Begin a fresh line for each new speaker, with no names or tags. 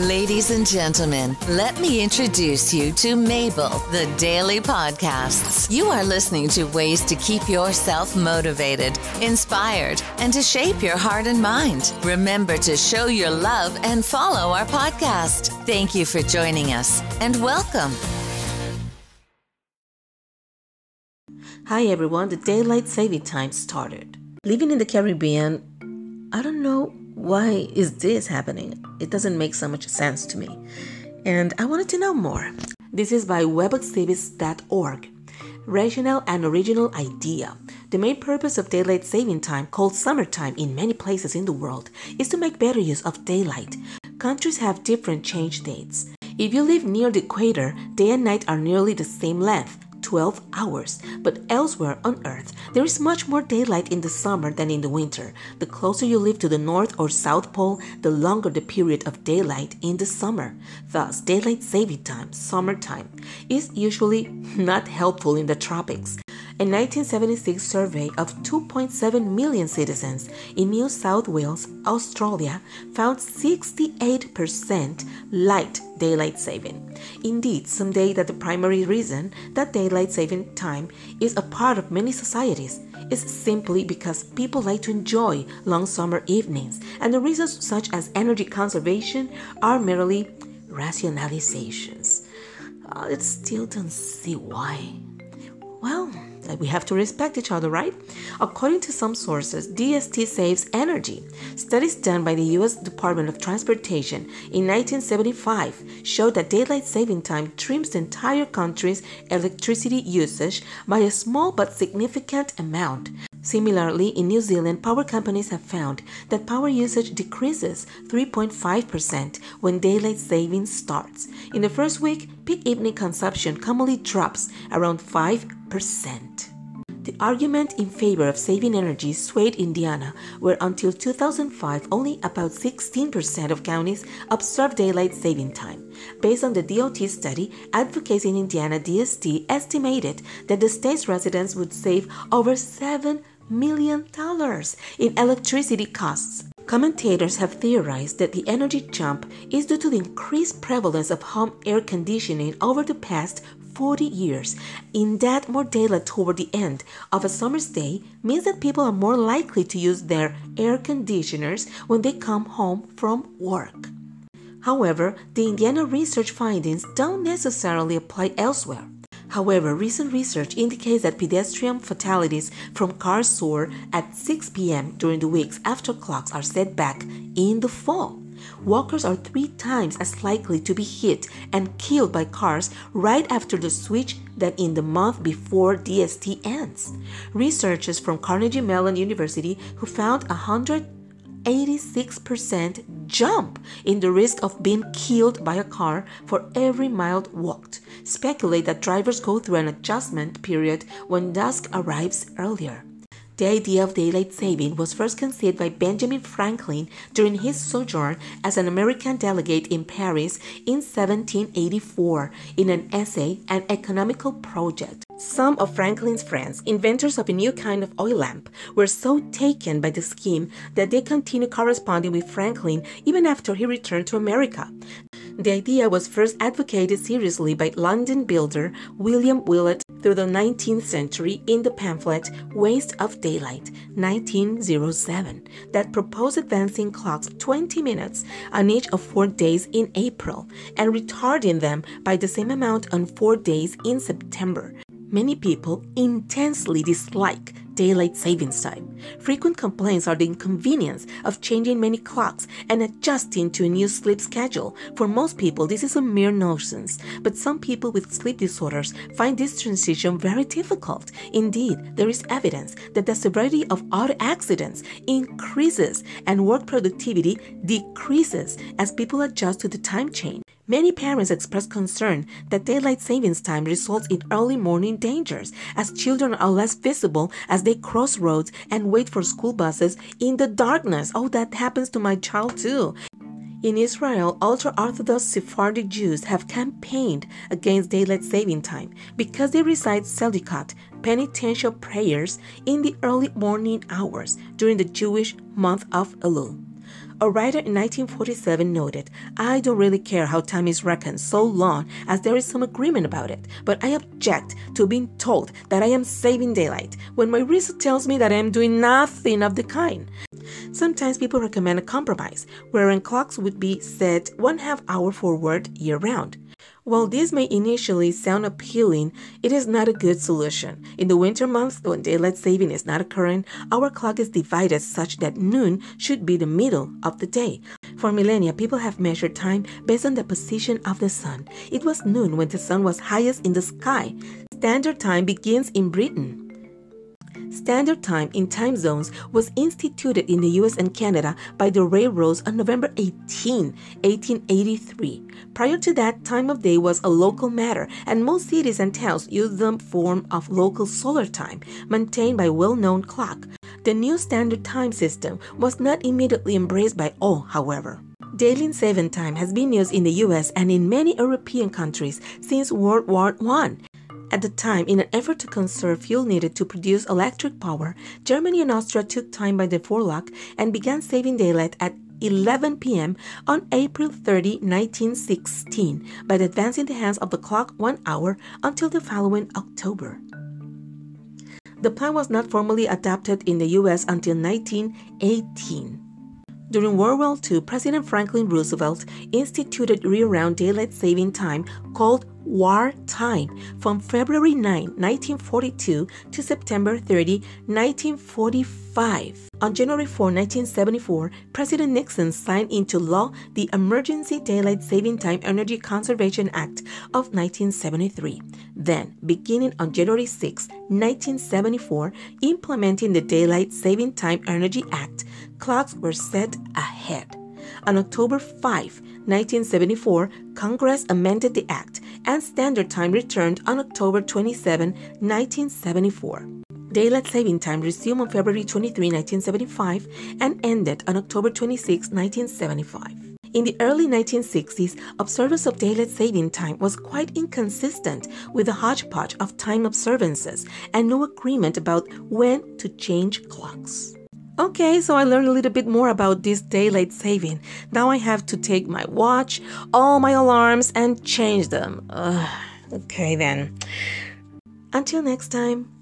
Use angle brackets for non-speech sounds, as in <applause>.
Ladies and gentlemen, let me introduce you to Mabel, the Daily Podcasts. You are listening to ways to keep yourself motivated, inspired, and to shape your heart and mind. Remember to show your love and follow our podcast. Thank you for joining us and welcome.
Hi everyone, the daylight saving time started. Living in the Caribbean, I don't know why is this happening? It doesn't make so much sense to me. And I wanted to know more. This is by webexhibits.org. Regional and original idea. The main purpose of daylight saving time, called summertime in many places in the world, is to make better use of daylight. Countries have different change dates. If you live near the equator, day and night are nearly the same length. 12 hours. But elsewhere on Earth, there is much more daylight in the summer than in the winter. The closer you live to the North or South Pole, the longer the period of daylight in the summer. Thus, daylight saving time, summertime, is usually <laughs> not helpful in the tropics. A 1976 survey of 2.7 million citizens in New South Wales, Australia, found 68% liked daylight saving. Indeed, some say that the primary reason that daylight saving time is a part of many societies is simply because people like to enjoy long summer evenings, and the reasons such as energy conservation are merely rationalizations. Uh, I still don't see why. Well, we have to respect each other, right? According to some sources, DST saves energy. Studies done by the US Department of Transportation in 1975 showed that daylight saving time trims the entire country's electricity usage by a small but significant amount. Similarly, in New Zealand, power companies have found that power usage decreases 3.5% when daylight saving starts. In the first week, peak evening consumption commonly drops around 5%. The argument in favor of saving energy swayed Indiana, where until 2005 only about 16% of counties observed daylight saving time. Based on the DOT study, advocates in Indiana DST estimated that the state's residents would save over 7 million dollars in electricity costs. Commentators have theorized that the energy jump is due to the increased prevalence of home air conditioning over the past 40 years. In that more daylight toward the end of a summer's day means that people are more likely to use their air conditioners when they come home from work. However, the Indiana research findings don't necessarily apply elsewhere. However, recent research indicates that pedestrian fatalities from cars soar at 6 p.m. during the weeks after clocks are set back in the fall. Walkers are three times as likely to be hit and killed by cars right after the switch than in the month before DST ends. Researchers from Carnegie Mellon University, who found 100 86% jump in the risk of being killed by a car for every mile walked. Speculate that drivers go through an adjustment period when dusk arrives earlier. The idea of daylight saving was first conceived by Benjamin Franklin during his sojourn as an American delegate in Paris in 1784 in an essay, An Economical Project. Some of Franklin's friends, inventors of a new kind of oil lamp, were so taken by the scheme that they continued corresponding with Franklin even after he returned to America. The idea was first advocated seriously by London builder William Willett through the 19th century in the pamphlet Waste of Daylight, 1907, that proposed advancing clocks 20 minutes on each of four days in April and retarding them by the same amount on four days in September. Many people intensely dislike daylight savings time. Frequent complaints are the inconvenience of changing many clocks and adjusting to a new sleep schedule. For most people, this is a mere nuisance, but some people with sleep disorders find this transition very difficult. Indeed, there is evidence that the severity of auto accidents increases and work productivity decreases as people adjust to the time change. Many parents express concern that daylight savings time results in early morning dangers as children are less visible as they cross roads and wait for school buses in the darkness. Oh, that happens to my child too. In Israel, ultra Orthodox Sephardic Jews have campaigned against daylight saving time because they recite Selichot, penitential prayers, in the early morning hours during the Jewish month of Elul. A writer in 1947 noted, I don't really care how time is reckoned so long as there is some agreement about it, but I object to being told that I am saving daylight when my reason tells me that I am doing nothing of the kind. Sometimes people recommend a compromise, wherein clocks would be set one half hour forward year round. While this may initially sound appealing, it is not a good solution. In the winter months, when daylight saving is not occurring, our clock is divided such that noon should be the middle of the day. For millennia, people have measured time based on the position of the sun. It was noon when the sun was highest in the sky. Standard time begins in Britain. Standard Time in time zones was instituted in the US and Canada by the railroads on November 18, 1883. Prior to that, time of day was a local matter, and most cities and towns used the form of local solar time, maintained by a well known clock. The new standard time system was not immediately embraced by all, however. Daily saving time has been used in the US and in many European countries since World War I. At the time, in an effort to conserve fuel needed to produce electric power, Germany and Austria took time by the forelock and began saving daylight at 11 p.m. on April 30, 1916, by advancing the hands of the clock one hour until the following October. The plan was not formally adopted in the US until 1918. During World War II, President Franklin Roosevelt instituted year-round daylight saving time called war time from February 9, 1942 to September 30, 1945. On January 4, 1974, President Nixon signed into law the Emergency Daylight Saving Time Energy Conservation Act of 1973. Then, beginning on January 6, 1974, implementing the Daylight Saving Time Energy Act, clocks were set ahead. On October 5, 1974, Congress amended the act and standard time returned on October 27, 1974. Daylight saving time resumed on February 23, 1975 and ended on October 26, 1975. In the early 1960s, observance of daylight saving time was quite inconsistent with a hodgepodge of time observances and no agreement about when to change clocks. Okay, so I learned a little bit more about this daylight saving. Now I have to take my watch, all my alarms, and change them. Ugh. Okay, then. Until next time.